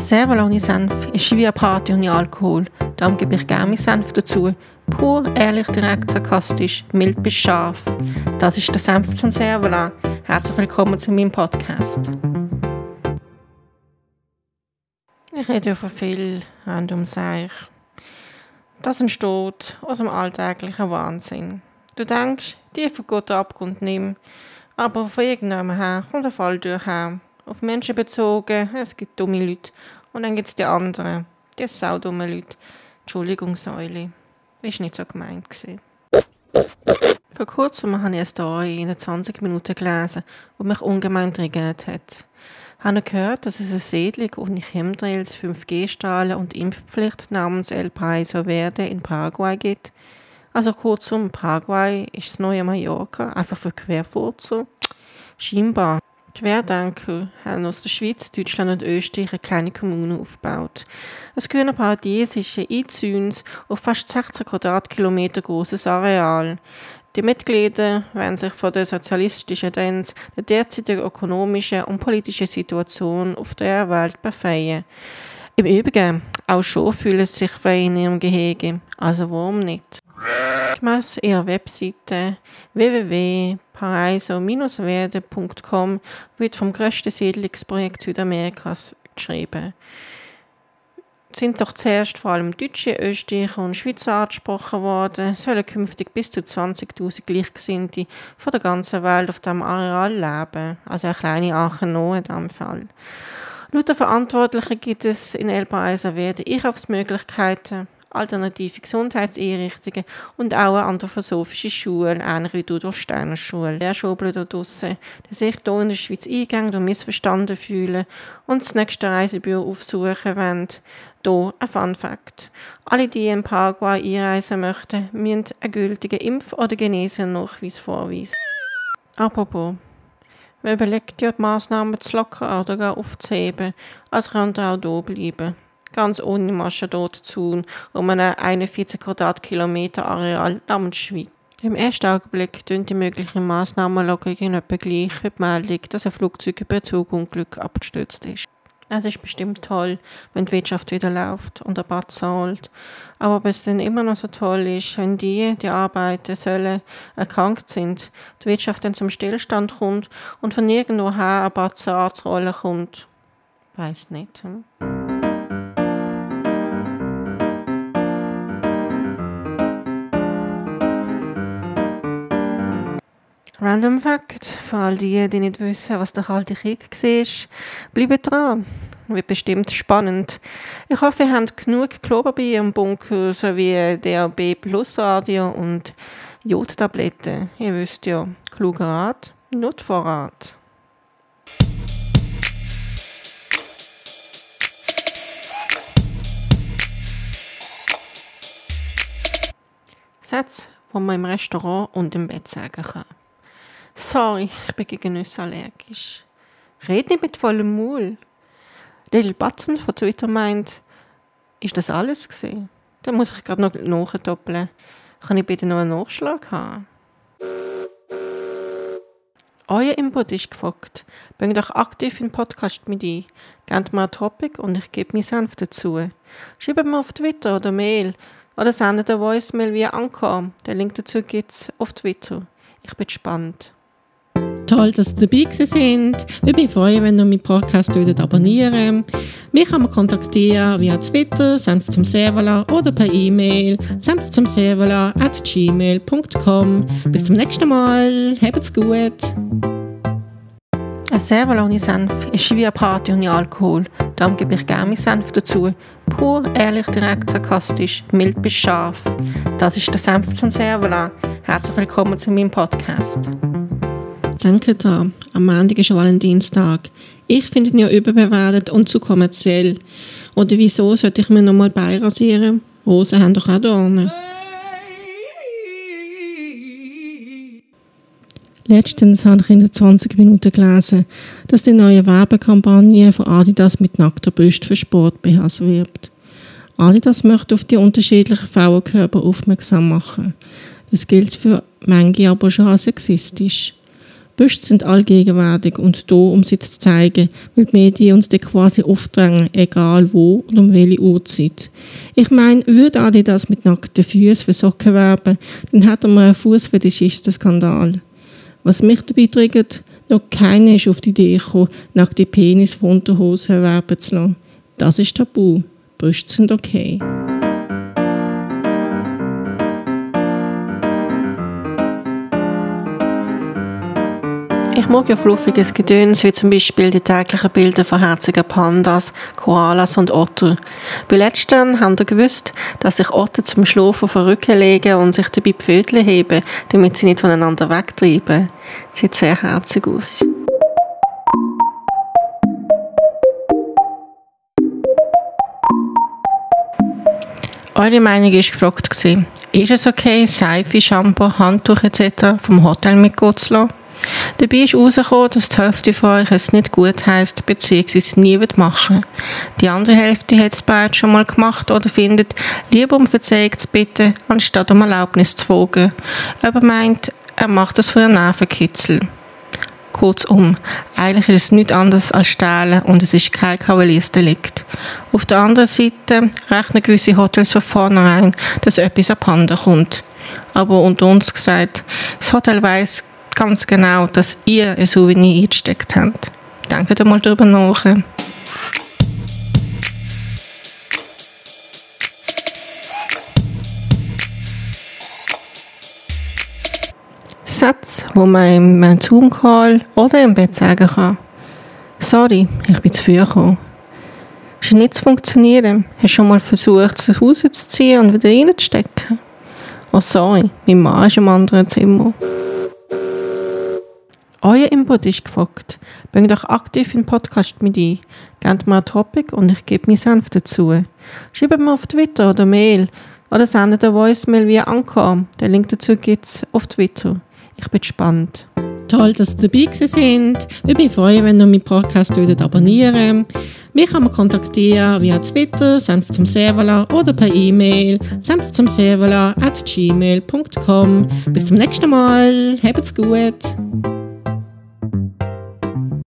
Serval ohne Senf ist wie eine Party ohne Alkohol. Darum gebe ich gerne meinen Senf dazu. Pur, ehrlich, direkt, sarkastisch, mild bis scharf. Das ist der Senf zum Servala. Herzlich willkommen zu meinem Podcast. Ich rede ja von viel rund um sich. Das entsteht aus dem alltäglichen Wahnsinn. Du denkst, die von Gott Abgrund nimm, aber von irgendjemandem her kommt der Fall durch auf Menschen bezogen, es gibt dumme Leute. Und dann gibt es die anderen, die saudumme Leute. Entschuldigung, Säule. Ist nicht so gemeint gewesen. Vor kurzem habe ich eine Story in 20 Minuten gelesen, die mich ungemein triggert hat. Ich habe gehört, dass es eine Siedlung ohne Chemtrails, 5G-Strahlen und Impfpflicht namens El Paiso Verde in Paraguay gibt. Also kurzum, Paraguay ist das neue Mallorca, einfach für Querfurzer. Scheinbar. Querdenker haben aus der Schweiz, Deutschland und Österreich eine kleine Kommune aufgebaut. Das grüne Paradies ist ein Einzäuns auf fast 16 Quadratkilometer großes Areal. Die Mitglieder werden sich von der sozialistischen Tendenz der derzeitigen ökonomischen und politischen Situation auf der Welt befreien. Im Übrigen, auch schon fühlen sie sich frei in ihrem Gehege, also warum nicht? Gemäss ihrer Webseite www.paraiso-verde.com wird vom grössten Siedlungsprojekt Südamerikas geschrieben. Es sind doch zuerst vor allem Deutsche, Österreicher und Schweizer angesprochen worden, sollen künftig bis zu 20.000 Gleichgesinnte von der ganzen Welt auf dem Areal leben, also eine kleine Aachen in diesem Fall. Laut der Verantwortlichen gibt es in El Paraiso Verde Einkaufsmöglichkeiten, alternative Gesundheitseinrichtungen und auch eine anthroposophische Schule, ähnlich wie du durch Steiner Schule. Lehrschubler da draussen, die sich hier in der Schweiz eingängen und missverstanden fühlen und das nächste Reisebüro aufsuchen wollen. Hier ein Fun Fact. Alle, die in Paraguay einreisen möchten, müssen einen gültigen Impf- oder Genesennachweis vorweisen. Apropos, man überlegt ja, die Massnahmen zu lockern oder gar aufzuheben, also könnte auch hier bleiben ganz ohne zu, um einen 41 Quadratkilometer Areal namens Schweiz. Im ersten Augenblick tun die möglichen Massnahmen Logik etwa gleich wie die Meldung, dass ein Flugzeug über Zugunglück abgestürzt ist. Es ist bestimmt toll, wenn die Wirtschaft wieder läuft und ein paar zahlt. Aber ob es dann immer noch so toll ist, wenn die, die arbeiten sollen, erkrankt sind, die Wirtschaft dann zum Stillstand kommt und von irgendwoher ein paar Zahn kommt, weiß nicht. Hm? Random Fact, für all die, die nicht wissen, was der Kalte Krieg war, bleibt dran. Wird bestimmt spannend. Ich hoffe, ihr habt genug Klopapier im Bunker sowie DAB Plus Radio und Jodtabletten. Ihr wisst ja, kluger Rat, Notvorrat. Sätze, die man im Restaurant und im Bett sagen kann. Sorry, ich bin gegen Nüsse allergisch. Red nicht mit vollem Maul. Little Button von Twitter meint, ist das alles gewesen? Dann muss ich gerade noch nachdoppeln. Kann ich bitte noch einen Nachschlag haben? Euer Input ist gefragt. Bringt euch aktiv in den Podcast mit ein. Gebt mir ein Topic und ich gebe mir Senf dazu. Schreibt mir auf Twitter oder Mail oder sendet eine Voicemail via Anchor. Den Link dazu gibt es auf Twitter. Ich bin gespannt. Toll, dass Sie dabei sind. Ich mich freuen, wenn ihr meinen Podcast würdet abonnieren Mich kann man kontaktieren via Twitter, Senf zum Servala oder per E-Mail, senf zum Servala at gmail.com. Bis zum nächsten Mal. Habt's gut. Ein Servala ohne Senf ist wie eine Party ohne Alkohol. Darum gebe ich gerne meinen Senf dazu. Pur, ehrlich, direkt, sarkastisch, mild bis scharf. Das ist der Senf zum Servala. Herzlich willkommen zu meinem Podcast. Denke da, am Montag ist Valentinstag. Ich finde ihn ja überbewertet und zu kommerziell. Oder wieso sollte ich mir nochmal beirasieren? Rosen haben doch auch Dornen. Letztens habe ich in den 20 Minuten gelesen, dass die neue Werbekampagne von Adidas mit nackter Brust für Sport BHs wirbt. Adidas möchte auf die unterschiedlichen Frauenkörper aufmerksam machen. Das gilt für manche aber schon als sexistisch. Brüste sind allgegenwärtig und da, um sie zu zeigen, weil die Medien uns dann quasi aufdrängen, egal wo und um welche Uhrzeit. Ich meine, würde Adidas mit nackten Füßen für Socken werben, dann hätten wir einen Fußfetischisten-Skandal. Was mich dabei triggert, noch keiner ist auf die Idee gekommen, nackte Penis von Unterhosen erwerben zu lassen. Das ist tabu. Brüste sind okay. Ich mag ja fluffiges Gedöns, wie zum Beispiel die täglichen Bilder von herzigen Pandas, Koalas und Otter. Bei letztern haben ihr gewusst, dass sich Otter zum Schlafen auf den Rücken legen und sich dabei die Pfötchen heben, damit sie nicht voneinander wegtreiben. Sieht sehr herzig aus. Eure Meinung war gefragt. Ist es okay, Seife, Shampoo, Handtuch etc. vom Hotel mitgehen zu lassen? Dabei ist herausgekommen, dass die Hälfte von euch es nicht gut heisst bzw. nie machen Die andere Hälfte hat es bereits schon mal gemacht oder findet, lieber um Verzeihung zu bitten, anstatt um Erlaubnis zu fragen. Aber meint, er macht das für einen Nervenkitzel. Kurzum, eigentlich ist es nichts anderes als Stehlen und es ist kein Kavaliersdelikt. Auf der anderen Seite rechnen gewisse Hotels von vornherein, dass etwas abhanden kommt. Aber unter uns gesagt, das Hotel weiss ganz genau, dass ihr ein Souvenir eingesteckt habt. Denkt mal darüber nach. Sätze, wo man im Zoom-Call oder im Bett sagen kann. Sorry, ich bin zu früh gekommen. Scheint nicht zu funktionieren. Hast du schon mal versucht, es rauszuziehen und wieder reinzustecken? Oh sorry, mein Mann ist im anderen Zimmer. Euer Input ist gefragt. Bringt euch aktiv in den Podcast mit ein. Gebt mir ein Topic und ich gebe meinen Senf dazu. Schreibt mir auf Twitter oder Mail oder sendet eine Voicemail via Anchor. Den Link dazu gibt es auf Twitter. Ich bin gespannt. Toll, dass ihr dabei sind. Ich mich freuen, wenn ihr meinen Podcast würdet abonnieren Mich kann man kontaktieren via Twitter, Senf zum Servala oder per E-Mail, senf zum at gmail.com. Bis zum nächsten Mal. Habt's gut.